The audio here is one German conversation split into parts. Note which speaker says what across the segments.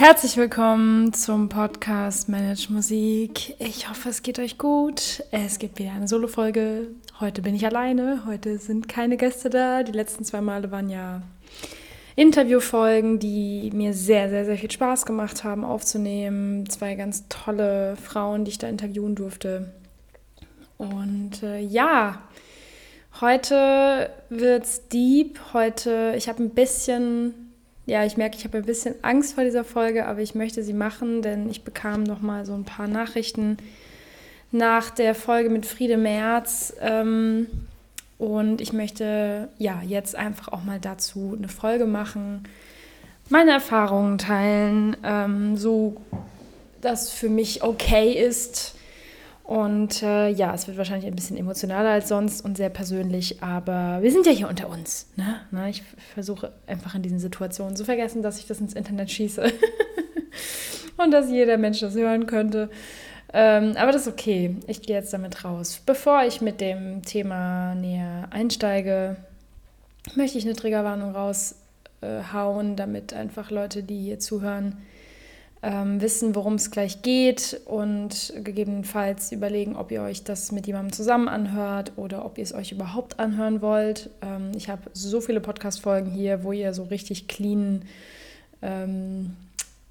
Speaker 1: Herzlich willkommen zum Podcast Manage Musik. Ich hoffe, es geht euch gut. Es gibt wieder eine Solo-Folge. Heute bin ich alleine. Heute sind keine Gäste da. Die letzten zwei Male waren ja Interviewfolgen, die mir sehr, sehr, sehr viel Spaß gemacht haben aufzunehmen. Zwei ganz tolle Frauen, die ich da interviewen durfte. Und äh, ja, heute wird's deep. Heute, ich habe ein bisschen ja, ich merke, ich habe ein bisschen Angst vor dieser Folge, aber ich möchte sie machen, denn ich bekam noch mal so ein paar Nachrichten nach der Folge mit Friede Merz. Ähm, und ich möchte ja jetzt einfach auch mal dazu eine Folge machen, meine Erfahrungen teilen, ähm, so dass für mich okay ist und äh, ja, es wird wahrscheinlich ein bisschen emotionaler als sonst und sehr persönlich, aber wir sind ja hier unter uns. Ne? Na, ich versuche einfach in diesen Situationen zu vergessen, dass ich das ins Internet schieße und dass jeder Mensch das hören könnte. Ähm, aber das ist okay. Ich gehe jetzt damit raus. Bevor ich mit dem Thema näher einsteige, möchte ich eine Triggerwarnung raushauen, äh, damit einfach Leute, die hier zuhören, ähm, wissen, worum es gleich geht und gegebenenfalls überlegen, ob ihr euch das mit jemandem zusammen anhört oder ob ihr es euch überhaupt anhören wollt. Ähm, ich habe so viele Podcast-Folgen hier, wo ihr so richtig clean ähm,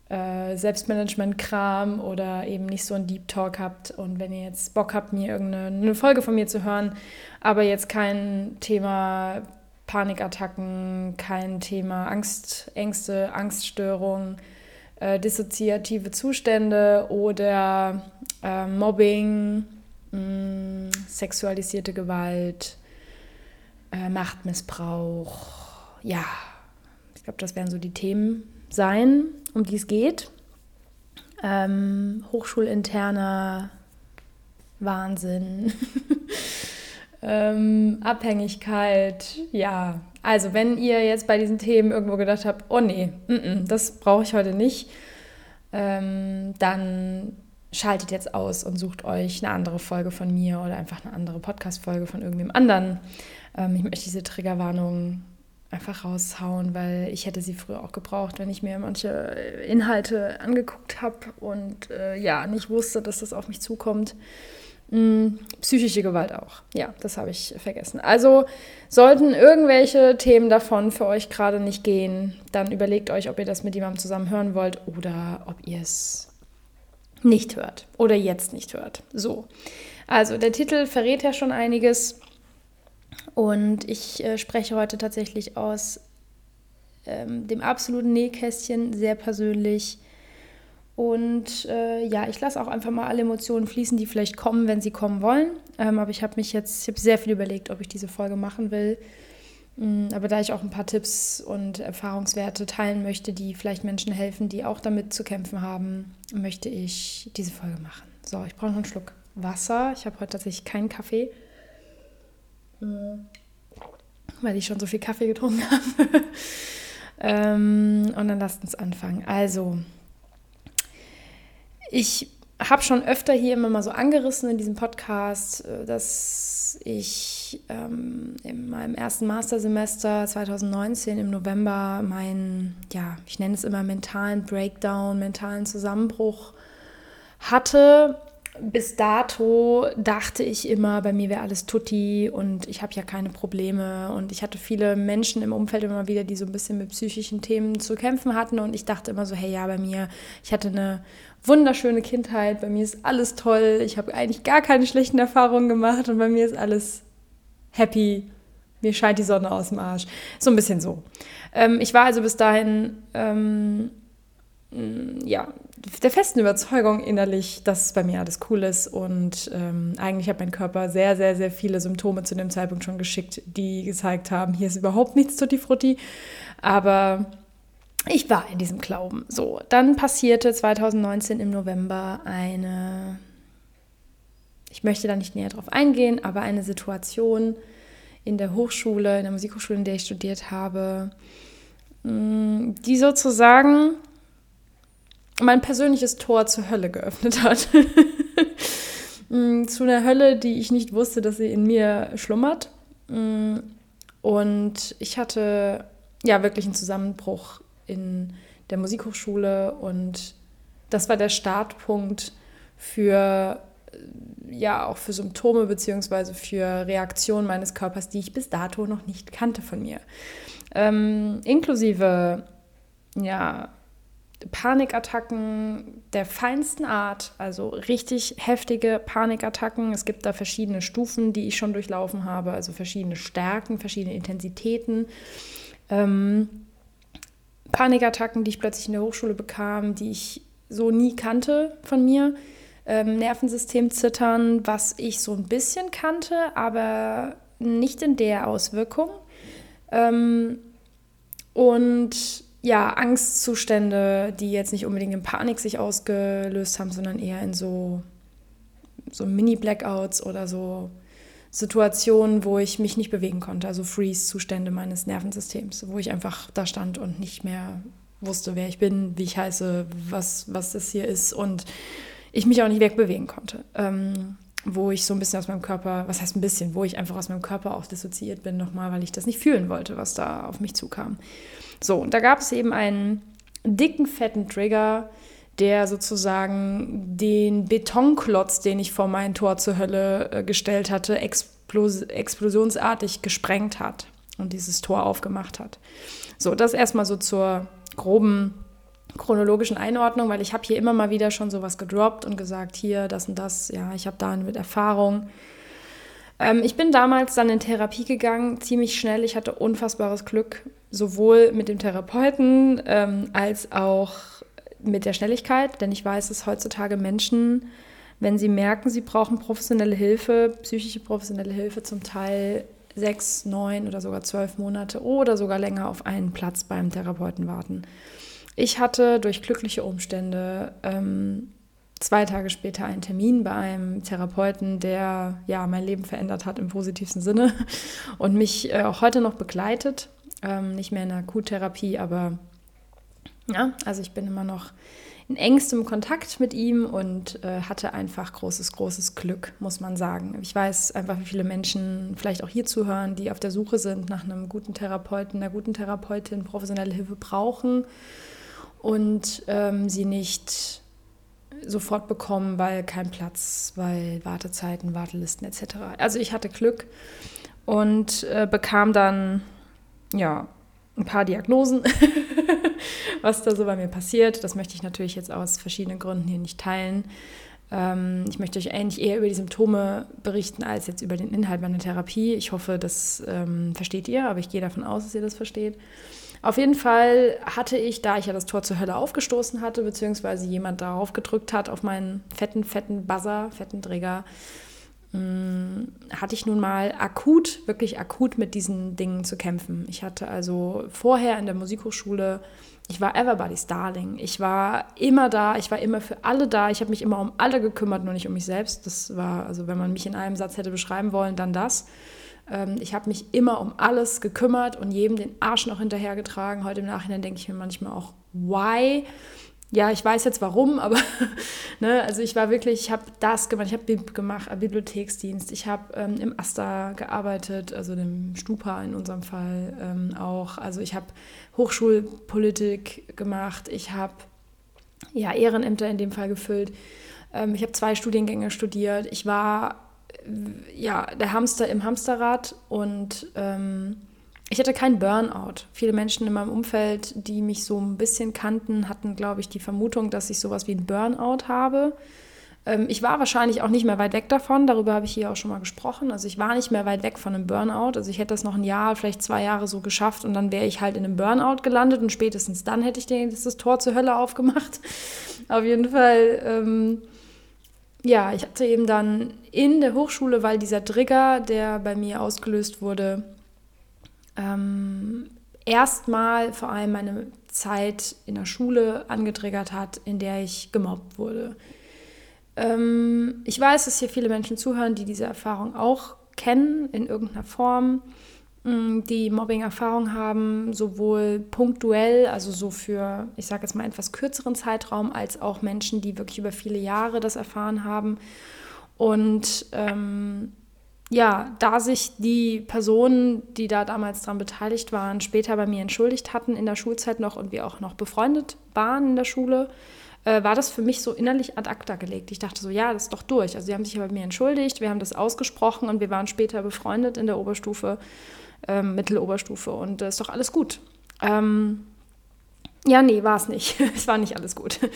Speaker 1: äh, Selbstmanagement-Kram oder eben nicht so einen Deep Talk habt. Und wenn ihr jetzt Bock habt, mir irgendeine Folge von mir zu hören, aber jetzt kein Thema Panikattacken, kein Thema Angst, Ängste, Angststörungen, äh, dissoziative Zustände oder äh, Mobbing, mh, sexualisierte Gewalt, äh, Machtmissbrauch. Ja, ich glaube, das werden so die Themen sein, um die es geht. Ähm, hochschulinterner Wahnsinn, ähm, Abhängigkeit, ja, also, wenn ihr jetzt bei diesen Themen irgendwo gedacht habt, oh nee, m -m, das brauche ich heute nicht, ähm, dann schaltet jetzt aus und sucht euch eine andere Folge von mir oder einfach eine andere Podcast-Folge von irgendwem anderen. Ähm, ich möchte diese Triggerwarnung einfach raushauen, weil ich hätte sie früher auch gebraucht, wenn ich mir manche Inhalte angeguckt habe und äh, ja, nicht wusste, dass das auf mich zukommt. Hm, psychische Gewalt auch. Ja, das habe ich vergessen. Also sollten irgendwelche Themen davon für euch gerade nicht gehen, dann überlegt euch, ob ihr das mit jemandem zusammen hören wollt oder ob ihr es nicht hört oder jetzt nicht hört. So. Also der Titel verrät ja schon einiges und ich äh, spreche heute tatsächlich aus ähm, dem absoluten Nähkästchen, sehr persönlich und äh, ja, ich lasse auch einfach mal alle Emotionen fließen, die vielleicht kommen, wenn sie kommen wollen. Ähm, aber ich habe mich jetzt, ich habe sehr viel überlegt, ob ich diese Folge machen will. Mhm, aber da ich auch ein paar Tipps und Erfahrungswerte teilen möchte, die vielleicht Menschen helfen, die auch damit zu kämpfen haben, möchte ich diese Folge machen. So, ich brauche noch einen Schluck Wasser. Ich habe heute tatsächlich keinen Kaffee, mhm. weil ich schon so viel Kaffee getrunken habe. ähm, und dann lasst uns anfangen. Also, ich habe schon öfter hier immer mal so angerissen in diesem Podcast, äh, dass ich ähm, in meinem ersten Mastersemester 2019 im November meinen, ja, ich nenne es immer mentalen Breakdown, mentalen Zusammenbruch hatte bis dato dachte ich immer, bei mir wäre alles tutti und ich habe ja keine Probleme. Und ich hatte viele Menschen im Umfeld immer wieder, die so ein bisschen mit psychischen Themen zu kämpfen hatten. Und ich dachte immer so, hey, ja, bei mir, ich hatte eine wunderschöne Kindheit, bei mir ist alles toll, ich habe eigentlich gar keine schlechten Erfahrungen gemacht und bei mir ist alles happy. Mir scheint die Sonne aus dem Arsch. So ein bisschen so. Ähm, ich war also bis dahin ähm, ja, der festen Überzeugung innerlich, dass bei mir alles cool ist. Und ähm, eigentlich hat mein Körper sehr, sehr, sehr viele Symptome zu dem Zeitpunkt schon geschickt, die gezeigt haben, hier ist überhaupt nichts Tutti Frutti. Aber ich war in diesem Glauben. So, dann passierte 2019 im November eine, ich möchte da nicht näher drauf eingehen, aber eine Situation in der Hochschule, in der Musikhochschule, in der ich studiert habe, mm, die sozusagen mein persönliches Tor zur Hölle geöffnet hat. Mm, zu einer Hölle, die ich nicht wusste, dass sie in mir schlummert. Mm, und ich hatte ja wirklich einen Zusammenbruch in der Musikhochschule und das war der Startpunkt für ja auch für Symptome bzw. für Reaktionen meines Körpers, die ich bis dato noch nicht kannte von mir. Ähm, inklusive ja, Panikattacken der feinsten Art, also richtig heftige Panikattacken. Es gibt da verschiedene Stufen, die ich schon durchlaufen habe, also verschiedene Stärken, verschiedene Intensitäten. Ähm, Panikattacken, die ich plötzlich in der Hochschule bekam, die ich so nie kannte von mir. Ähm, Nervensystem zittern, was ich so ein bisschen kannte, aber nicht in der Auswirkung. Ähm, und ja, Angstzustände, die jetzt nicht unbedingt in Panik sich ausgelöst haben, sondern eher in so, so Mini-Blackouts oder so Situationen, wo ich mich nicht bewegen konnte, also Freeze-Zustände meines Nervensystems, wo ich einfach da stand und nicht mehr wusste, wer ich bin, wie ich heiße, was, was das hier ist und ich mich auch nicht wegbewegen konnte. Ähm, wo ich so ein bisschen aus meinem Körper, was heißt ein bisschen, wo ich einfach aus meinem Körper auch dissoziiert bin nochmal, weil ich das nicht fühlen wollte, was da auf mich zukam. So, und da gab es eben einen dicken, fetten Trigger, der sozusagen den Betonklotz, den ich vor mein Tor zur Hölle äh, gestellt hatte, explos explosionsartig gesprengt hat und dieses Tor aufgemacht hat. So, das erstmal so zur groben chronologischen Einordnung, weil ich habe hier immer mal wieder schon sowas gedroppt und gesagt, hier, das und das, ja, ich habe da mit Erfahrung. Ähm, ich bin damals dann in Therapie gegangen, ziemlich schnell. Ich hatte unfassbares Glück, sowohl mit dem Therapeuten ähm, als auch mit der Schnelligkeit, denn ich weiß, dass heutzutage Menschen, wenn sie merken, sie brauchen professionelle Hilfe, psychische professionelle Hilfe, zum Teil sechs, neun oder sogar zwölf Monate oder sogar länger auf einen Platz beim Therapeuten warten. Ich hatte durch glückliche Umstände ähm, zwei Tage später einen Termin bei einem Therapeuten, der ja mein Leben verändert hat im positivsten Sinne und mich äh, auch heute noch begleitet. Ähm, nicht mehr in der Akuttherapie, aber ja, also ich bin immer noch in engstem Kontakt mit ihm und äh, hatte einfach großes, großes Glück, muss man sagen. Ich weiß einfach, wie viele Menschen vielleicht auch hier zuhören, die auf der Suche sind nach einem guten Therapeuten, einer guten Therapeutin, professionelle Hilfe brauchen und ähm, sie nicht sofort bekommen, weil kein Platz, weil Wartezeiten, Wartelisten etc. Also ich hatte Glück und äh, bekam dann ja ein paar Diagnosen, was da so bei mir passiert. Das möchte ich natürlich jetzt aus verschiedenen Gründen hier nicht teilen. Ähm, ich möchte euch eigentlich eher über die Symptome berichten als jetzt über den Inhalt meiner Therapie. Ich hoffe, das ähm, versteht ihr, aber ich gehe davon aus, dass ihr das versteht. Auf jeden Fall hatte ich, da ich ja das Tor zur Hölle aufgestoßen hatte, beziehungsweise jemand darauf gedrückt hat, auf meinen fetten, fetten Buzzer, fetten Trigger, mm, hatte ich nun mal akut, wirklich akut mit diesen Dingen zu kämpfen. Ich hatte also vorher in der Musikhochschule, ich war Everybody's Darling. Ich war immer da, ich war immer für alle da. Ich habe mich immer um alle gekümmert, nur nicht um mich selbst. Das war, also wenn man mich in einem Satz hätte beschreiben wollen, dann das. Ähm, ich habe mich immer um alles gekümmert und jedem den Arsch noch hinterhergetragen. Heute im Nachhinein denke ich mir manchmal auch, why? Ja, ich weiß jetzt warum, aber ne, also ich war wirklich, ich habe das gemacht, ich habe BIB gemacht, Bibliotheksdienst, ich habe ähm, im AStA gearbeitet, also dem Stupa in unserem Fall ähm, auch. Also ich habe Hochschulpolitik gemacht, ich habe ja Ehrenämter in dem Fall gefüllt. Ähm, ich habe zwei Studiengänge studiert. Ich war ja, der Hamster im Hamsterrad und ähm, ich hatte keinen Burnout. Viele Menschen in meinem Umfeld, die mich so ein bisschen kannten, hatten, glaube ich, die Vermutung, dass ich sowas wie einen Burnout habe. Ähm, ich war wahrscheinlich auch nicht mehr weit weg davon, darüber habe ich hier auch schon mal gesprochen. Also ich war nicht mehr weit weg von einem Burnout. Also ich hätte das noch ein Jahr, vielleicht zwei Jahre so geschafft und dann wäre ich halt in einem Burnout gelandet und spätestens dann hätte ich das Tor zur Hölle aufgemacht. Auf jeden Fall. Ähm, ja, ich hatte eben dann in der Hochschule, weil dieser Trigger, der bei mir ausgelöst wurde, ähm, erstmal vor allem meine Zeit in der Schule angetriggert hat, in der ich gemobbt wurde. Ähm, ich weiß, dass hier viele Menschen zuhören, die diese Erfahrung auch kennen in irgendeiner Form. Mm, die Mobbing-Erfahrung haben, sowohl punktuell, also so für, ich sage jetzt mal, etwas kürzeren Zeitraum, als auch Menschen, die wirklich über viele Jahre das erfahren haben. Und ähm, ja, da sich die Personen, die da damals dran beteiligt waren, später bei mir entschuldigt hatten in der Schulzeit noch und wir auch noch befreundet waren in der Schule, äh, war das für mich so innerlich ad acta gelegt. Ich dachte so, ja, das ist doch durch. Also sie haben sich bei mir entschuldigt, wir haben das ausgesprochen und wir waren später befreundet in der Oberstufe, äh, Mitteloberstufe und äh, ist doch alles gut. Ähm, ja, nee, war es nicht. es war nicht alles gut.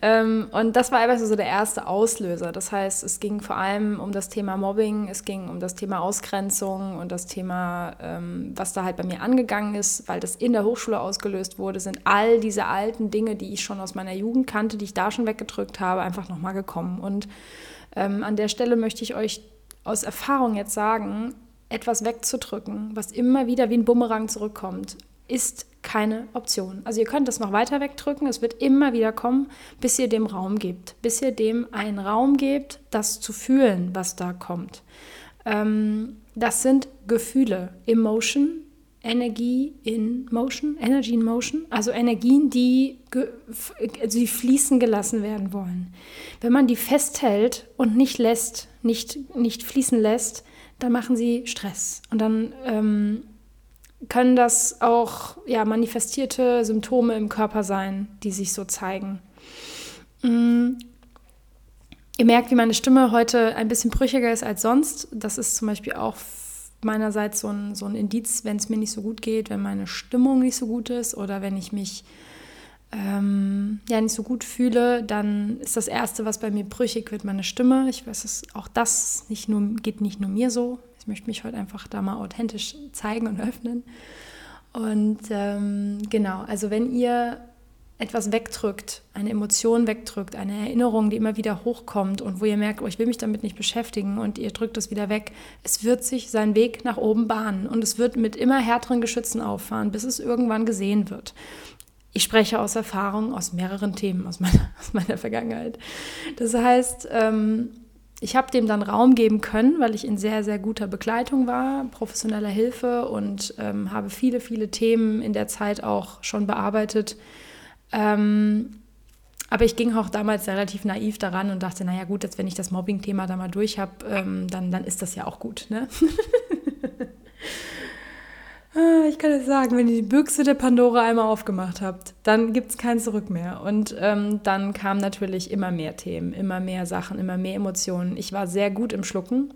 Speaker 1: Ähm, und das war einfach so der erste Auslöser. Das heißt, es ging vor allem um das Thema Mobbing, es ging um das Thema Ausgrenzung und das Thema, ähm, was da halt bei mir angegangen ist, weil das in der Hochschule ausgelöst wurde, sind all diese alten Dinge, die ich schon aus meiner Jugend kannte, die ich da schon weggedrückt habe, einfach nochmal gekommen. Und ähm, an der Stelle möchte ich euch aus Erfahrung jetzt sagen, etwas wegzudrücken, was immer wieder wie ein Bumerang zurückkommt, ist keine Option. Also ihr könnt das noch weiter wegdrücken, es wird immer wieder kommen, bis ihr dem Raum gebt, bis ihr dem einen Raum gebt, das zu fühlen, was da kommt. Ähm, das sind Gefühle, Emotion, Energie in Motion, Energy in Motion, also Energien, die, die fließen gelassen werden wollen. Wenn man die festhält und nicht lässt, nicht, nicht fließen lässt, dann machen sie Stress und dann ähm, können das auch ja, manifestierte Symptome im Körper sein, die sich so zeigen. Mhm. Ihr merkt, wie meine Stimme heute ein bisschen brüchiger ist als sonst. Das ist zum Beispiel auch meinerseits so ein, so ein Indiz, wenn es mir nicht so gut geht, wenn meine Stimmung nicht so gut ist oder wenn ich mich ähm, ja nicht so gut fühle, dann ist das Erste, was bei mir brüchig wird, meine Stimme. Ich weiß, dass auch das nicht nur, geht nicht nur mir so möchte mich heute einfach da mal authentisch zeigen und öffnen. Und ähm, genau, also wenn ihr etwas wegdrückt, eine Emotion wegdrückt, eine Erinnerung, die immer wieder hochkommt und wo ihr merkt, oh, ich will mich damit nicht beschäftigen und ihr drückt es wieder weg, es wird sich seinen Weg nach oben bahnen und es wird mit immer härteren Geschützen auffahren, bis es irgendwann gesehen wird. Ich spreche aus Erfahrung aus mehreren Themen aus meiner, aus meiner Vergangenheit. Das heißt, ähm, ich habe dem dann Raum geben können, weil ich in sehr, sehr guter Begleitung war, professioneller Hilfe und ähm, habe viele, viele Themen in der Zeit auch schon bearbeitet. Ähm, aber ich ging auch damals relativ naiv daran und dachte, naja gut, jetzt wenn ich das Mobbing-Thema da mal durch habe, ähm, dann, dann ist das ja auch gut. Ne? Ah, ich kann es sagen, wenn ihr die Büchse der Pandora einmal aufgemacht habt, dann gibt es kein Zurück mehr. Und ähm, dann kamen natürlich immer mehr Themen, immer mehr Sachen, immer mehr Emotionen. Ich war sehr gut im Schlucken.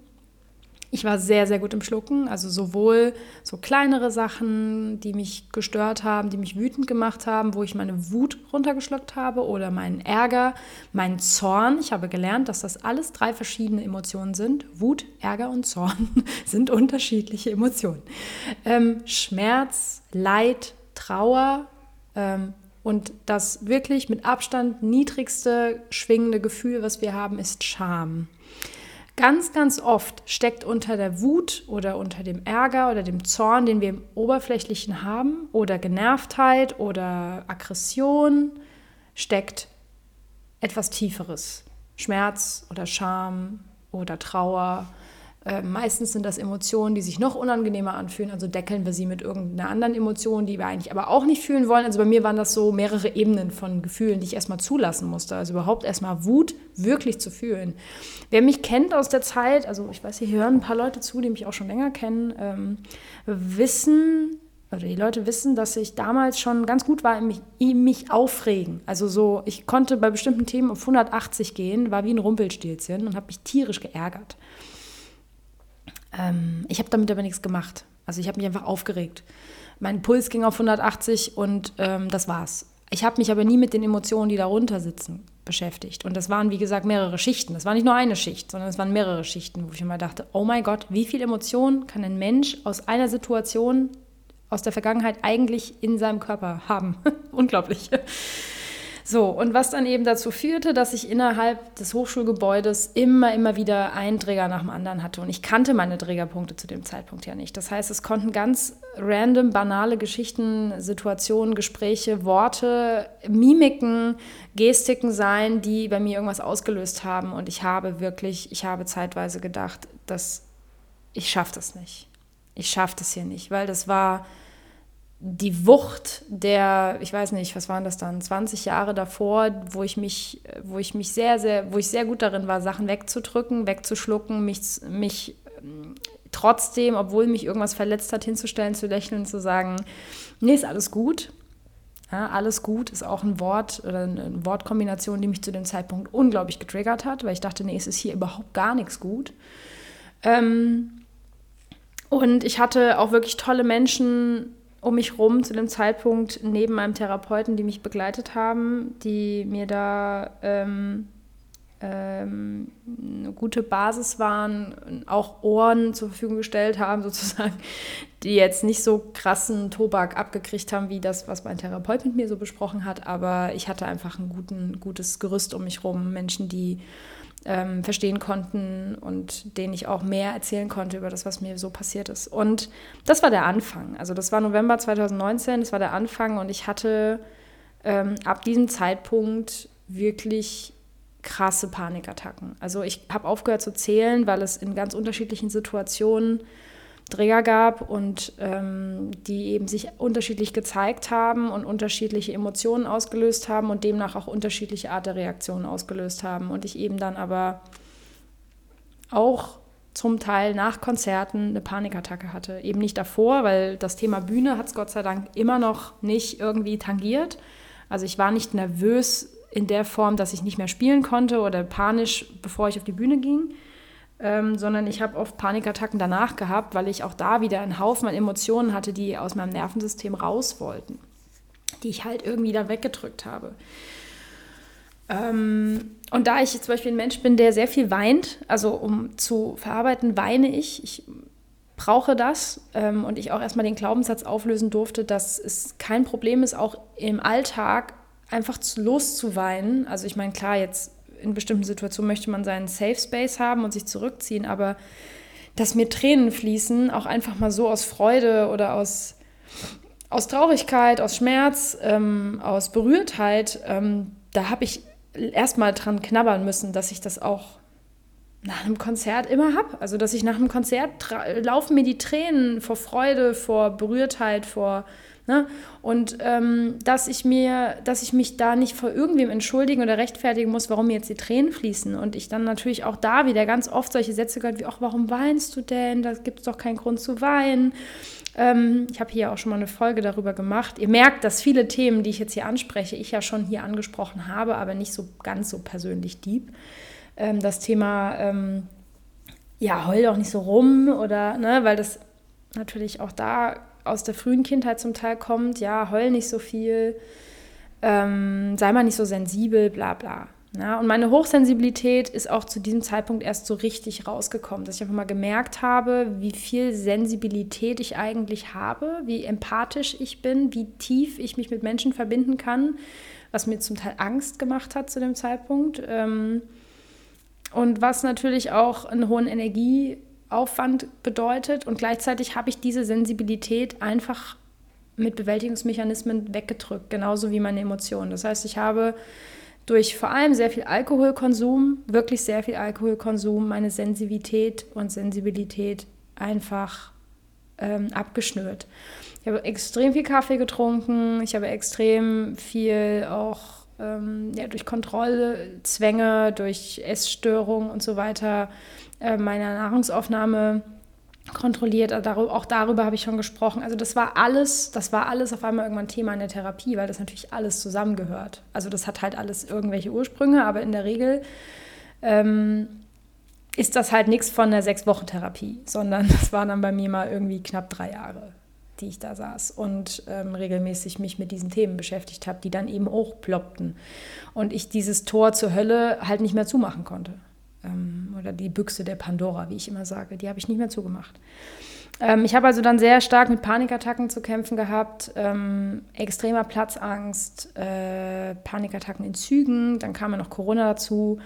Speaker 1: Ich war sehr, sehr gut im Schlucken. Also sowohl so kleinere Sachen, die mich gestört haben, die mich wütend gemacht haben, wo ich meine Wut runtergeschluckt habe oder meinen Ärger, meinen Zorn. Ich habe gelernt, dass das alles drei verschiedene Emotionen sind. Wut, Ärger und Zorn sind unterschiedliche Emotionen. Ähm, Schmerz, Leid, Trauer, ähm, und das wirklich mit Abstand niedrigste schwingende Gefühl, was wir haben, ist Scham. Ganz, ganz oft steckt unter der Wut oder unter dem Ärger oder dem Zorn, den wir im Oberflächlichen haben, oder Genervtheit oder Aggression, steckt etwas Tieferes. Schmerz oder Scham oder Trauer äh, meistens sind das Emotionen, die sich noch unangenehmer anfühlen. Also deckeln wir sie mit irgendeiner anderen Emotion, die wir eigentlich aber auch nicht fühlen wollen. Also bei mir waren das so mehrere Ebenen von Gefühlen, die ich erstmal zulassen musste. Also überhaupt erstmal Wut wirklich zu fühlen. Wer mich kennt aus der Zeit, also ich weiß, hier hören ein paar Leute zu, die mich auch schon länger kennen, ähm, wissen, oder die Leute wissen, dass ich damals schon ganz gut war mich, mich aufregen. Also so, ich konnte bei bestimmten Themen auf 180 gehen, war wie ein Rumpelstilzchen und habe mich tierisch geärgert. Ähm, ich habe damit aber nichts gemacht. Also ich habe mich einfach aufgeregt. Mein Puls ging auf 180 und ähm, das war's. Ich habe mich aber nie mit den Emotionen, die darunter sitzen, beschäftigt. Und das waren, wie gesagt, mehrere Schichten. Das war nicht nur eine Schicht, sondern es waren mehrere Schichten, wo ich immer dachte, oh mein Gott, wie viel Emotionen kann ein Mensch aus einer Situation aus der Vergangenheit eigentlich in seinem Körper haben? Unglaublich. So, und was dann eben dazu führte, dass ich innerhalb des Hochschulgebäudes immer, immer wieder einen Träger nach dem anderen hatte. Und ich kannte meine Trägerpunkte zu dem Zeitpunkt ja nicht. Das heißt, es konnten ganz random, banale Geschichten, Situationen, Gespräche, Worte, Mimiken, Gestiken sein, die bei mir irgendwas ausgelöst haben. Und ich habe wirklich, ich habe zeitweise gedacht, dass ich schaffe das nicht. Ich schaffe das hier nicht, weil das war die Wucht der, ich weiß nicht, was waren das dann, 20 Jahre davor, wo ich mich, wo ich mich sehr, sehr, wo ich sehr gut darin war, Sachen wegzudrücken, wegzuschlucken, mich, mich trotzdem, obwohl mich irgendwas verletzt hat, hinzustellen, zu lächeln, zu sagen, nee, ist alles gut. Ja, alles gut ist auch ein Wort oder eine Wortkombination, die mich zu dem Zeitpunkt unglaublich getriggert hat, weil ich dachte, nee, es ist hier überhaupt gar nichts gut. Ähm, und ich hatte auch wirklich tolle Menschen um mich rum zu dem Zeitpunkt neben meinem Therapeuten, die mich begleitet haben, die mir da ähm, eine gute Basis waren, auch Ohren zur Verfügung gestellt haben, sozusagen, die jetzt nicht so krassen Tobak abgekriegt haben, wie das, was mein Therapeut mit mir so besprochen hat, aber ich hatte einfach ein guten, gutes Gerüst um mich rum, Menschen, die ähm, verstehen konnten und denen ich auch mehr erzählen konnte über das, was mir so passiert ist. Und das war der Anfang. Also das war November 2019, das war der Anfang und ich hatte ähm, ab diesem Zeitpunkt wirklich krasse Panikattacken. Also ich habe aufgehört zu zählen, weil es in ganz unterschiedlichen Situationen Träger gab und ähm, die eben sich unterschiedlich gezeigt haben und unterschiedliche Emotionen ausgelöst haben und demnach auch unterschiedliche Art der Reaktionen ausgelöst haben. Und ich eben dann aber auch zum Teil nach Konzerten eine Panikattacke hatte. Eben nicht davor, weil das Thema Bühne hat es Gott sei Dank immer noch nicht irgendwie tangiert. Also ich war nicht nervös in der Form, dass ich nicht mehr spielen konnte oder panisch, bevor ich auf die Bühne ging ähm, sondern ich habe oft Panikattacken danach gehabt, weil ich auch da wieder einen Haufen an Emotionen hatte, die aus meinem Nervensystem raus wollten, die ich halt irgendwie da weggedrückt habe. Ähm, und da ich zum Beispiel ein Mensch bin, der sehr viel weint, also um zu verarbeiten, weine ich. Ich brauche das ähm, und ich auch erstmal den Glaubenssatz auflösen durfte, dass es kein Problem ist, auch im Alltag einfach loszuweinen. Also ich meine, klar, jetzt in bestimmten Situationen möchte man seinen Safe Space haben und sich zurückziehen, aber dass mir Tränen fließen, auch einfach mal so aus Freude oder aus, aus Traurigkeit, aus Schmerz, ähm, aus Berührtheit, ähm, da habe ich erstmal dran knabbern müssen, dass ich das auch nach einem Konzert immer habe. Also, dass ich nach einem Konzert laufen mir die Tränen vor Freude, vor Berührtheit, vor Ne? Und ähm, dass ich mir, dass ich mich da nicht vor irgendwem entschuldigen oder rechtfertigen muss, warum mir jetzt die Tränen fließen. Und ich dann natürlich auch da wieder ganz oft solche Sätze gehört wie, ach, warum weinst du denn? Da gibt es doch keinen Grund zu weinen. Ähm, ich habe hier auch schon mal eine Folge darüber gemacht. Ihr merkt, dass viele Themen, die ich jetzt hier anspreche, ich ja schon hier angesprochen habe, aber nicht so ganz so persönlich deep. Ähm, das Thema, ähm, ja, heul doch nicht so rum oder, ne, weil das natürlich auch da aus der frühen Kindheit zum Teil kommt, ja, heul nicht so viel, ähm, sei mal nicht so sensibel, bla bla. Ja, und meine Hochsensibilität ist auch zu diesem Zeitpunkt erst so richtig rausgekommen, dass ich einfach mal gemerkt habe, wie viel Sensibilität ich eigentlich habe, wie empathisch ich bin, wie tief ich mich mit Menschen verbinden kann, was mir zum Teil Angst gemacht hat zu dem Zeitpunkt. Ähm, und was natürlich auch einen hohen Energie Aufwand bedeutet und gleichzeitig habe ich diese Sensibilität einfach mit Bewältigungsmechanismen weggedrückt, genauso wie meine Emotionen. Das heißt, ich habe durch vor allem sehr viel Alkoholkonsum, wirklich sehr viel Alkoholkonsum, meine Sensibilität und Sensibilität einfach ähm, abgeschnürt. Ich habe extrem viel Kaffee getrunken, ich habe extrem viel auch ähm, ja, durch Kontrollzwänge, durch Essstörungen und so weiter äh, meiner Nahrungsaufnahme kontrolliert. Also auch darüber habe ich schon gesprochen. Also das war alles, das war alles auf einmal irgendwann Thema in der Therapie, weil das natürlich alles zusammengehört. Also das hat halt alles irgendwelche Ursprünge, aber in der Regel ähm, ist das halt nichts von der Sechs-Wochen-Therapie, sondern das waren dann bei mir mal irgendwie knapp drei Jahre, die ich da saß und ähm, regelmäßig mich mit diesen Themen beschäftigt habe, die dann eben hochploppten und ich dieses Tor zur Hölle halt nicht mehr zumachen konnte ähm, oder die Büchse der Pandora, wie ich immer sage, die habe ich nicht mehr zugemacht. Ähm, ich habe also dann sehr stark mit Panikattacken zu kämpfen gehabt, ähm, extremer Platzangst, äh, Panikattacken in Zügen, dann kam ja noch Corona dazu.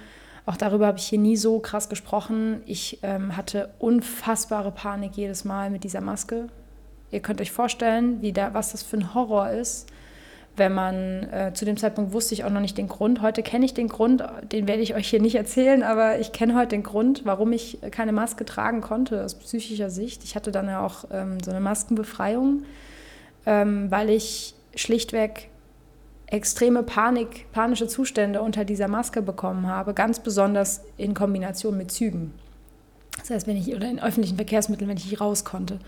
Speaker 1: Auch darüber habe ich hier nie so krass gesprochen. Ich ähm, hatte unfassbare Panik jedes Mal mit dieser Maske. Ihr könnt euch vorstellen, wie da, was das für ein Horror ist wenn man äh, zu dem Zeitpunkt wusste ich auch noch nicht den Grund. Heute kenne ich den Grund, den werde ich euch hier nicht erzählen, aber ich kenne heute den Grund, warum ich keine Maske tragen konnte aus psychischer Sicht. Ich hatte dann ja auch ähm, so eine Maskenbefreiung, ähm, weil ich schlichtweg extreme Panik, panische Zustände unter dieser Maske bekommen habe, ganz besonders in Kombination mit Zügen. Das heißt, wenn ich, oder in öffentlichen Verkehrsmitteln, wenn ich nicht raus konnte.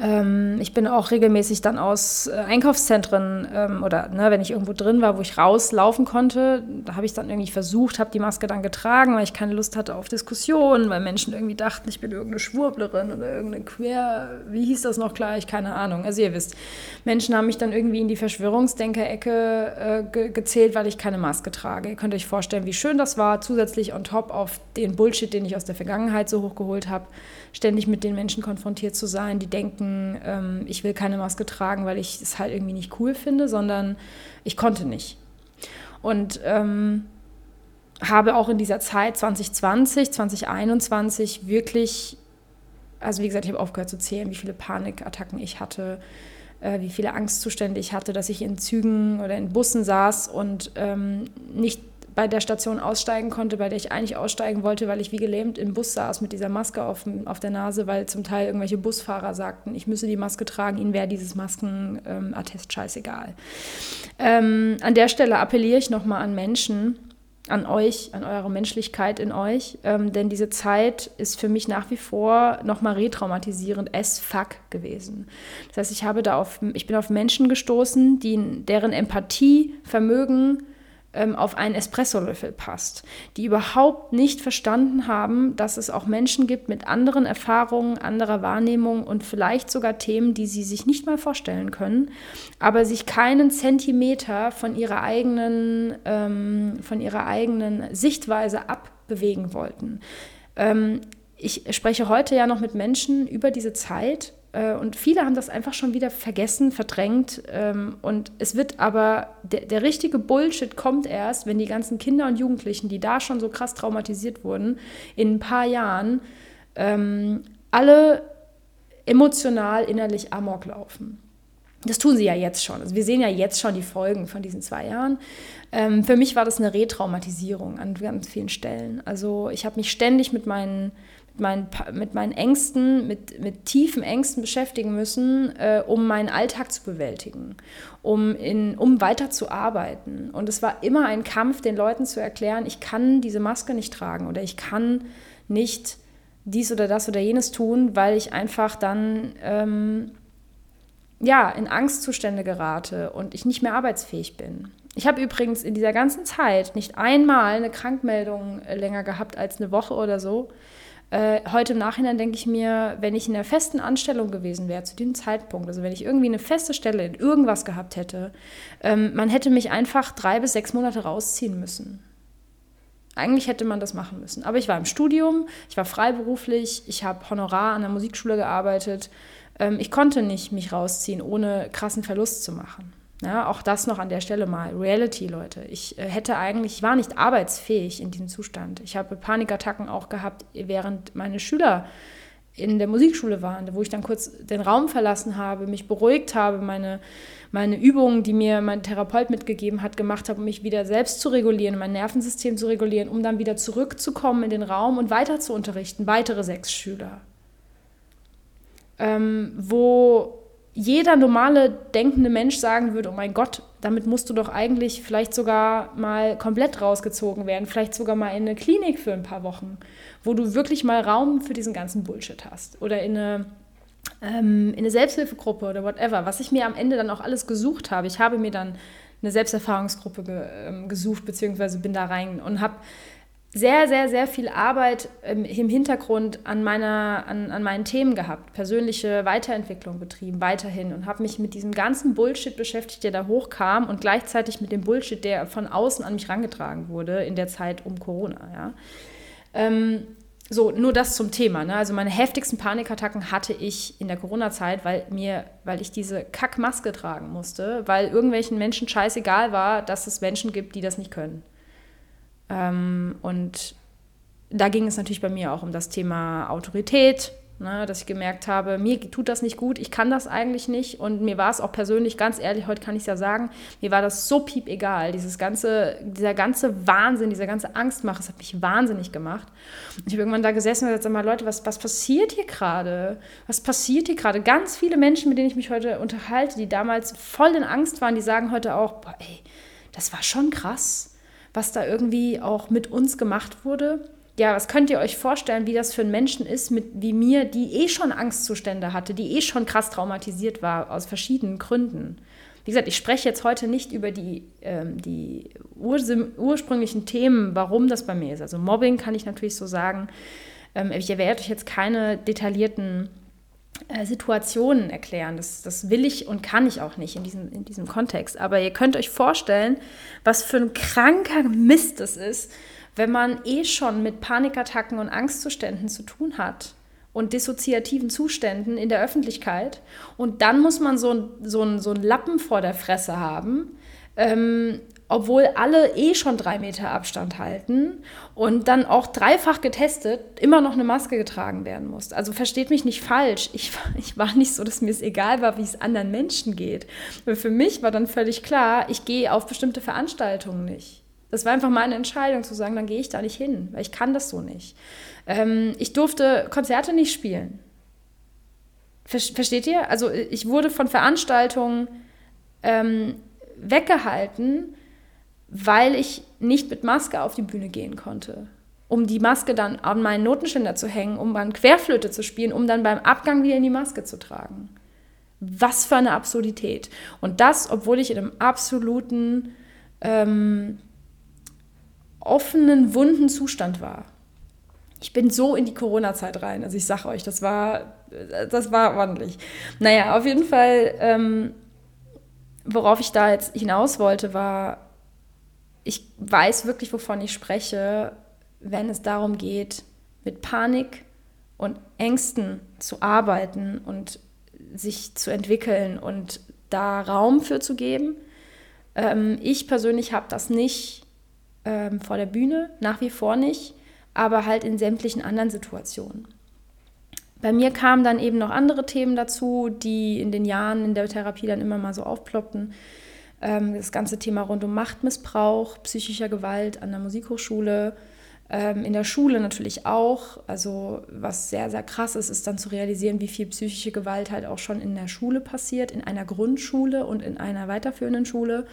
Speaker 1: Ähm, ich bin auch regelmäßig dann aus äh, Einkaufszentren ähm, oder ne, wenn ich irgendwo drin war, wo ich rauslaufen konnte, da habe ich dann irgendwie versucht, habe die Maske dann getragen, weil ich keine Lust hatte auf Diskussionen, weil Menschen irgendwie dachten, ich bin irgendeine Schwurblerin oder irgendeine Queer, wie hieß das noch gleich, keine Ahnung. Also ihr wisst, Menschen haben mich dann irgendwie in die Verschwörungsdenker-Ecke äh, ge gezählt, weil ich keine Maske trage. Ihr könnt euch vorstellen, wie schön das war, zusätzlich on top auf den Bullshit, den ich aus der Vergangenheit so hochgeholt habe ständig mit den Menschen konfrontiert zu sein, die denken, ähm, ich will keine Maske tragen, weil ich es halt irgendwie nicht cool finde, sondern ich konnte nicht. Und ähm, habe auch in dieser Zeit 2020, 2021 wirklich, also wie gesagt, ich habe aufgehört zu zählen, wie viele Panikattacken ich hatte, äh, wie viele Angstzustände ich hatte, dass ich in Zügen oder in Bussen saß und ähm, nicht bei der Station aussteigen konnte, bei der ich eigentlich aussteigen wollte, weil ich wie gelähmt im Bus saß mit dieser Maske auf, auf der Nase, weil zum Teil irgendwelche Busfahrer sagten, ich müsse die Maske tragen, ihnen wäre dieses Maskenattest scheißegal. Ähm, an der Stelle appelliere ich nochmal an Menschen, an euch, an eure Menschlichkeit in euch, ähm, denn diese Zeit ist für mich nach wie vor nochmal retraumatisierend as fuck gewesen. Das heißt, ich habe da auf, ich bin auf Menschen gestoßen, die, deren Empathievermögen ähm, auf einen Espressolöffel passt, die überhaupt nicht verstanden haben, dass es auch Menschen gibt mit anderen Erfahrungen, anderer Wahrnehmung und vielleicht sogar Themen, die sie sich nicht mal vorstellen können, aber sich keinen Zentimeter von ihrer eigenen, ähm, von ihrer eigenen Sichtweise abbewegen wollten. Ähm, ich spreche heute ja noch mit Menschen über diese Zeit und viele haben das einfach schon wieder vergessen, verdrängt. Ähm, und es wird aber, der, der richtige Bullshit kommt erst, wenn die ganzen Kinder und Jugendlichen, die da schon so krass traumatisiert wurden, in ein paar Jahren ähm, alle emotional, innerlich amok laufen. Das tun sie ja jetzt schon. Also wir sehen ja jetzt schon die Folgen von diesen zwei Jahren. Ähm, für mich war das eine Retraumatisierung an ganz vielen Stellen. Also ich habe mich ständig mit meinen mein, mit meinen Ängsten, mit, mit tiefen Ängsten beschäftigen müssen, äh, um meinen Alltag zu bewältigen, um, in, um weiter zu arbeiten. Und es war immer ein Kampf, den Leuten zu erklären, ich kann diese Maske nicht tragen oder ich kann nicht dies oder das oder jenes tun, weil ich einfach dann ähm, ja, in Angstzustände gerate und ich nicht mehr arbeitsfähig bin. Ich habe übrigens in dieser ganzen Zeit nicht einmal eine Krankmeldung äh, länger gehabt als eine Woche oder so. Äh, heute im Nachhinein denke ich mir, wenn ich in einer festen Anstellung gewesen wäre zu diesem Zeitpunkt, also wenn ich irgendwie eine feste Stelle in irgendwas gehabt hätte, ähm, man hätte mich einfach drei bis sechs Monate rausziehen müssen. Eigentlich hätte man das machen müssen. Aber ich war im Studium, ich war freiberuflich, ich habe Honorar an der Musikschule gearbeitet. Ähm, ich konnte nicht mich rausziehen, ohne krassen Verlust zu machen. Ja, auch das noch an der Stelle mal. Reality, Leute. Ich äh, hätte eigentlich, ich war nicht arbeitsfähig in diesem Zustand. Ich habe Panikattacken auch gehabt, während meine Schüler in der Musikschule waren, wo ich dann kurz den Raum verlassen habe, mich beruhigt habe, meine, meine Übungen, die mir mein Therapeut mitgegeben hat, gemacht habe, um mich wieder selbst zu regulieren, mein Nervensystem zu regulieren, um dann wieder zurückzukommen in den Raum und weiter zu unterrichten, weitere sechs Schüler. Ähm, wo jeder normale denkende Mensch sagen würde, oh mein Gott, damit musst du doch eigentlich vielleicht sogar mal komplett rausgezogen werden, vielleicht sogar mal in eine Klinik für ein paar Wochen, wo du wirklich mal Raum für diesen ganzen Bullshit hast oder in eine, ähm, in eine Selbsthilfegruppe oder whatever, was ich mir am Ende dann auch alles gesucht habe. Ich habe mir dann eine Selbsterfahrungsgruppe ge, ähm, gesucht, beziehungsweise bin da rein und habe sehr, sehr, sehr viel Arbeit ähm, im Hintergrund an, meiner, an, an meinen Themen gehabt, persönliche Weiterentwicklung betrieben, weiterhin und habe mich mit diesem ganzen Bullshit beschäftigt, der da hochkam und gleichzeitig mit dem Bullshit, der von außen an mich rangetragen wurde in der Zeit um Corona. Ja. Ähm, so, nur das zum Thema. Ne? Also meine heftigsten Panikattacken hatte ich in der Corona-Zeit, weil weil ich diese Kackmaske tragen musste, weil irgendwelchen Menschen scheißegal war, dass es Menschen gibt, die das nicht können. Ähm, und da ging es natürlich bei mir auch um das Thema Autorität, ne, dass ich gemerkt habe, mir tut das nicht gut, ich kann das eigentlich nicht. Und mir war es auch persönlich, ganz ehrlich, heute kann ich es ja sagen, mir war das so piep egal. Dieses ganze, dieser ganze Wahnsinn, dieser ganze Angstmache, das hat mich wahnsinnig gemacht. Ich habe irgendwann da gesessen und gesagt, Leute, was, was passiert hier gerade? Was passiert hier gerade? Ganz viele Menschen, mit denen ich mich heute unterhalte, die damals voll in Angst waren, die sagen heute auch, boah, ey, das war schon krass was da irgendwie auch mit uns gemacht wurde. ja, was könnt ihr euch vorstellen, wie das für einen Menschen ist, mit, wie mir, die eh schon Angstzustände hatte, die eh schon krass traumatisiert war, aus verschiedenen Gründen. Wie gesagt, ich spreche jetzt heute nicht über die, ähm, die ursprünglichen Themen, warum das bei mir ist. Also Mobbing kann ich natürlich so sagen. Ähm, ich werde euch jetzt keine detaillierten äh, Situationen erklären. Das, das will ich und kann ich auch nicht in diesem, in diesem Kontext. Aber ihr könnt euch vorstellen, was für ein kranker Mist es ist, wenn man eh schon mit Panikattacken und Angstzuständen zu tun hat und dissoziativen Zuständen in der Öffentlichkeit und dann muss man so, so, so einen Lappen vor der Fresse haben, ähm, obwohl alle eh schon drei Meter Abstand halten und dann auch dreifach getestet immer noch eine Maske getragen werden muss. Also versteht mich nicht falsch. Ich, ich war nicht so, dass mir es egal war, wie es anderen Menschen geht. Aber für mich war dann völlig klar, ich gehe auf bestimmte Veranstaltungen nicht. Das war einfach meine Entscheidung zu sagen, dann gehe ich da nicht hin, weil ich kann das so nicht. Ähm, ich durfte Konzerte nicht spielen. Versteht ihr? Also ich wurde von Veranstaltungen ähm, weggehalten, weil ich nicht mit Maske auf die Bühne gehen konnte. Um die Maske dann an meinen Notenständer zu hängen, um dann Querflöte zu spielen, um dann beim Abgang wieder in die Maske zu tragen. Was für eine Absurdität. Und das, obwohl ich in einem absoluten ähm, offenen, wunden Zustand war. Ich bin so in die Corona-Zeit rein. Also ich sage euch, das war, das war ordentlich. Naja, auf jeden Fall, ähm, worauf ich da jetzt hinaus wollte, war, ich weiß wirklich, wovon ich spreche, wenn es darum geht, mit Panik und Ängsten zu arbeiten und sich zu entwickeln und da Raum für zu geben. Ähm, ich persönlich habe das nicht ähm, vor der Bühne, nach wie vor nicht, aber halt in sämtlichen anderen Situationen. Bei mir kamen dann eben noch andere Themen dazu, die in den Jahren in der Therapie dann immer mal so aufploppten. Ähm, das ganze Thema rund um Machtmissbrauch, psychischer Gewalt an der Musikhochschule, ähm, in der Schule natürlich auch. Also was sehr, sehr krass ist, ist dann zu realisieren, wie viel psychische Gewalt halt auch schon in der Schule passiert, in einer Grundschule und in einer weiterführenden Schule.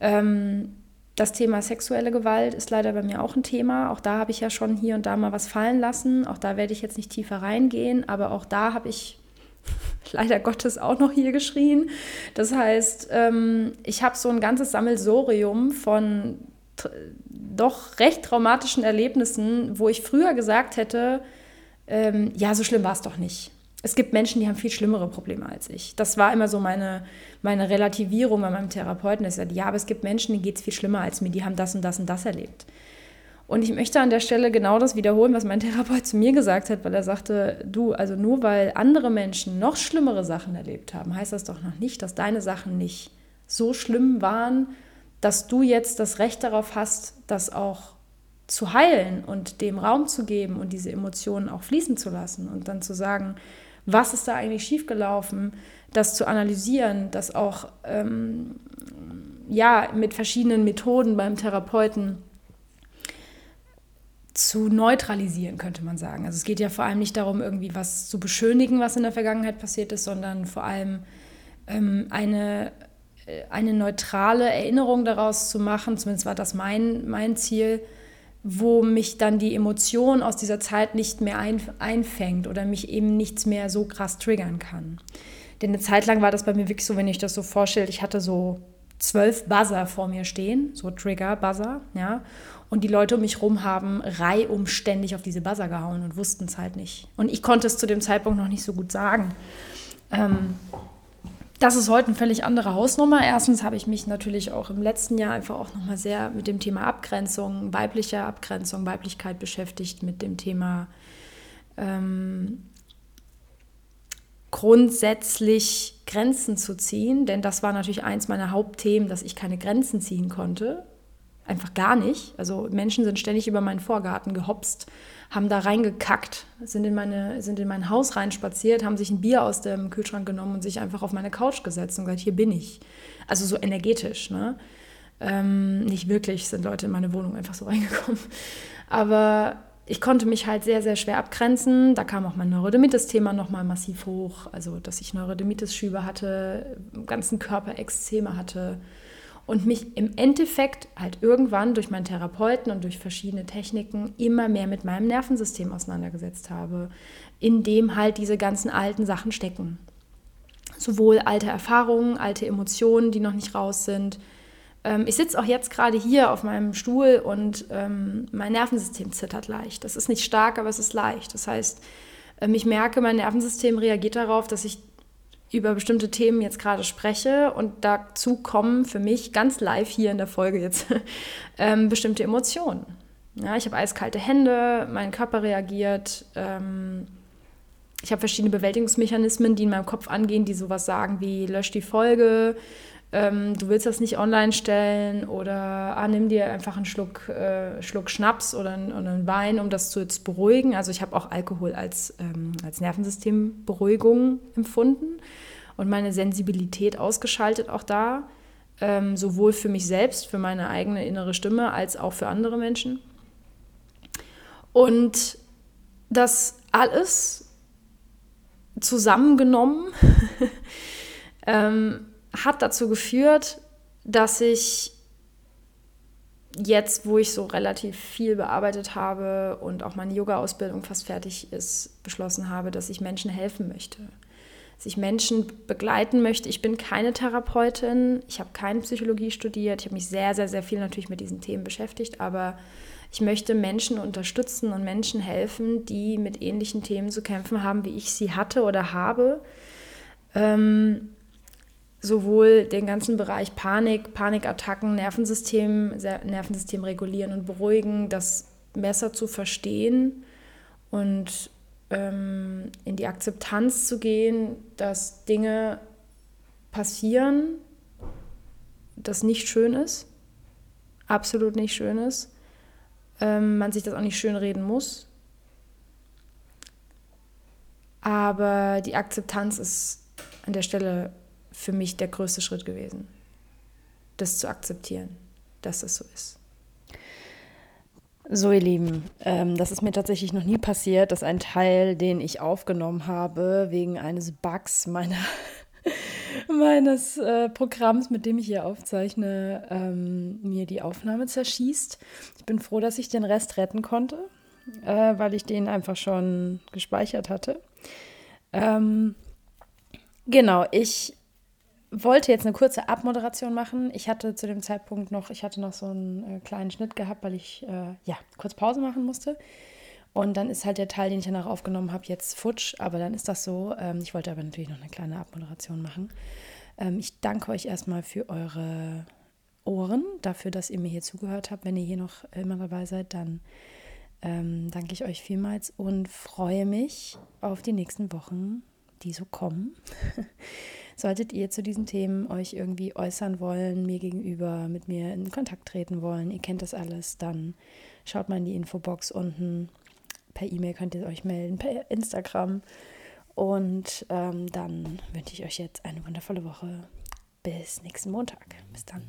Speaker 1: Ähm, das Thema sexuelle Gewalt ist leider bei mir auch ein Thema. Auch da habe ich ja schon hier und da mal was fallen lassen. Auch da werde ich jetzt nicht tiefer reingehen, aber auch da habe ich leider Gottes auch noch hier geschrien. Das heißt, ähm, ich habe so ein ganzes Sammelsorium von doch recht traumatischen Erlebnissen, wo ich früher gesagt hätte, ähm, ja, so schlimm war es doch nicht es gibt Menschen, die haben viel schlimmere Probleme als ich. Das war immer so meine, meine Relativierung bei meinem Therapeuten. Er sagte, ja, aber es gibt Menschen, denen geht es viel schlimmer als mir, die haben das und das und das erlebt. Und ich möchte an der Stelle genau das wiederholen, was mein Therapeut zu mir gesagt hat, weil er sagte, du, also nur weil andere Menschen noch schlimmere Sachen erlebt haben, heißt das doch noch nicht, dass deine Sachen nicht so schlimm waren, dass du jetzt das Recht darauf hast, das auch zu heilen und dem Raum zu geben und diese Emotionen auch fließen zu lassen und dann zu sagen, was ist da eigentlich schiefgelaufen, das zu analysieren, das auch ähm, ja, mit verschiedenen Methoden beim Therapeuten zu neutralisieren, könnte man sagen. Also es geht ja vor allem nicht darum, irgendwie was zu beschönigen, was in der Vergangenheit passiert ist, sondern vor allem ähm, eine, äh, eine neutrale Erinnerung daraus zu machen. Zumindest war das mein, mein Ziel, wo mich dann die Emotion aus dieser Zeit nicht mehr ein, einfängt oder mich eben nichts mehr so krass triggern kann. Denn eine Zeit lang war das bei mir wirklich so, wenn ich das so vorstelle, ich hatte so zwölf Buzzer vor mir stehen, so Trigger-Buzzer, ja. Und die Leute um mich herum haben reihumständig auf diese Buzzer gehauen und wussten es halt nicht. Und ich konnte es zu dem Zeitpunkt noch nicht so gut sagen. Ähm, das ist heute eine völlig andere Hausnummer. Erstens habe ich mich natürlich auch im letzten Jahr einfach auch nochmal sehr mit dem Thema Abgrenzung, weiblicher Abgrenzung, Weiblichkeit beschäftigt, mit dem Thema ähm, grundsätzlich Grenzen zu ziehen. Denn das war natürlich eins meiner Hauptthemen, dass ich keine Grenzen ziehen konnte. Einfach gar nicht. Also Menschen sind ständig über meinen Vorgarten gehopst haben da reingekackt, sind in, meine, sind in mein Haus reinspaziert, haben sich ein Bier aus dem Kühlschrank genommen und sich einfach auf meine Couch gesetzt und gesagt, hier bin ich. Also so energetisch, ne? Ähm, nicht wirklich sind Leute in meine Wohnung einfach so reingekommen. Aber ich konnte mich halt sehr, sehr schwer abgrenzen. Da kam auch mein Neurodermitis-Thema nochmal massiv hoch. Also, dass ich Neurodermitis-Schübe hatte, ganzen Körper Ekzeme hatte und mich im Endeffekt halt irgendwann durch meinen Therapeuten und durch verschiedene Techniken immer mehr mit meinem Nervensystem auseinandergesetzt habe, in dem halt diese ganzen alten Sachen stecken. Sowohl alte Erfahrungen, alte Emotionen, die noch nicht raus sind. Ähm, ich sitze auch jetzt gerade hier auf meinem Stuhl und ähm, mein Nervensystem zittert leicht. Das ist nicht stark, aber es ist leicht. Das heißt, ähm, ich merke, mein Nervensystem reagiert darauf, dass ich über bestimmte Themen jetzt gerade spreche und dazu kommen für mich ganz live hier in der Folge jetzt ähm, bestimmte Emotionen. Ja, ich habe eiskalte Hände, mein Körper reagiert. Ähm, ich habe verschiedene Bewältigungsmechanismen, die in meinem Kopf angehen, die sowas sagen wie lösch die Folge, ähm, du willst das nicht online stellen oder ah, nimm dir einfach einen Schluck, äh, Schluck Schnaps oder, einen, oder einen Wein, um das zu jetzt beruhigen. Also ich habe auch Alkohol als, ähm, als Nervensystemberuhigung empfunden und meine Sensibilität ausgeschaltet auch da, ähm, sowohl für mich selbst, für meine eigene innere Stimme, als auch für andere Menschen. Und das alles zusammengenommen ähm, hat dazu geführt, dass ich jetzt, wo ich so relativ viel bearbeitet habe und auch meine Yoga-Ausbildung fast fertig ist, beschlossen habe, dass ich Menschen helfen möchte. Dass ich Menschen begleiten möchte. Ich bin keine Therapeutin, ich habe keine Psychologie studiert, ich habe mich sehr, sehr, sehr viel natürlich mit diesen Themen beschäftigt, aber ich möchte Menschen unterstützen und Menschen helfen, die mit ähnlichen Themen zu kämpfen haben, wie ich sie hatte oder habe. Ähm, sowohl den ganzen Bereich Panik, Panikattacken, Nervensystem, Nervensystem regulieren und beruhigen, das besser zu verstehen und ähm, in die Akzeptanz zu gehen, dass Dinge passieren, das nicht schön ist, absolut nicht schön ist, ähm, man sich das auch nicht schön reden muss. Aber die Akzeptanz ist an der Stelle für mich der größte Schritt gewesen, das zu akzeptieren, dass das so ist.
Speaker 2: So, ihr Lieben, ähm, das ist mir tatsächlich noch nie passiert, dass ein Teil, den ich aufgenommen habe, wegen eines Bugs meiner, meines äh, Programms, mit dem ich hier aufzeichne, ähm, mir die Aufnahme zerschießt. Ich bin froh, dass ich den Rest retten konnte, äh, weil ich den einfach schon gespeichert hatte. Ähm, genau, ich wollte jetzt eine kurze Abmoderation machen. Ich hatte zu dem Zeitpunkt noch, ich hatte noch so einen äh, kleinen Schnitt gehabt, weil ich äh, ja kurz Pause machen musste. Und dann ist halt der Teil, den ich danach aufgenommen habe, jetzt futsch. Aber dann ist das so. Ähm, ich wollte aber natürlich noch eine kleine Abmoderation machen. Ähm, ich danke euch erstmal für eure Ohren, dafür, dass ihr mir hier zugehört habt. Wenn ihr hier noch immer dabei seid, dann ähm, danke ich euch vielmals und freue mich auf die nächsten Wochen, die so kommen. Solltet ihr zu diesen Themen euch irgendwie äußern wollen, mir gegenüber, mit mir in Kontakt treten wollen, ihr kennt das alles, dann schaut mal in die Infobox unten. Per E-Mail könnt ihr euch melden, per Instagram. Und ähm, dann wünsche ich euch jetzt eine wundervolle Woche. Bis nächsten Montag. Bis dann.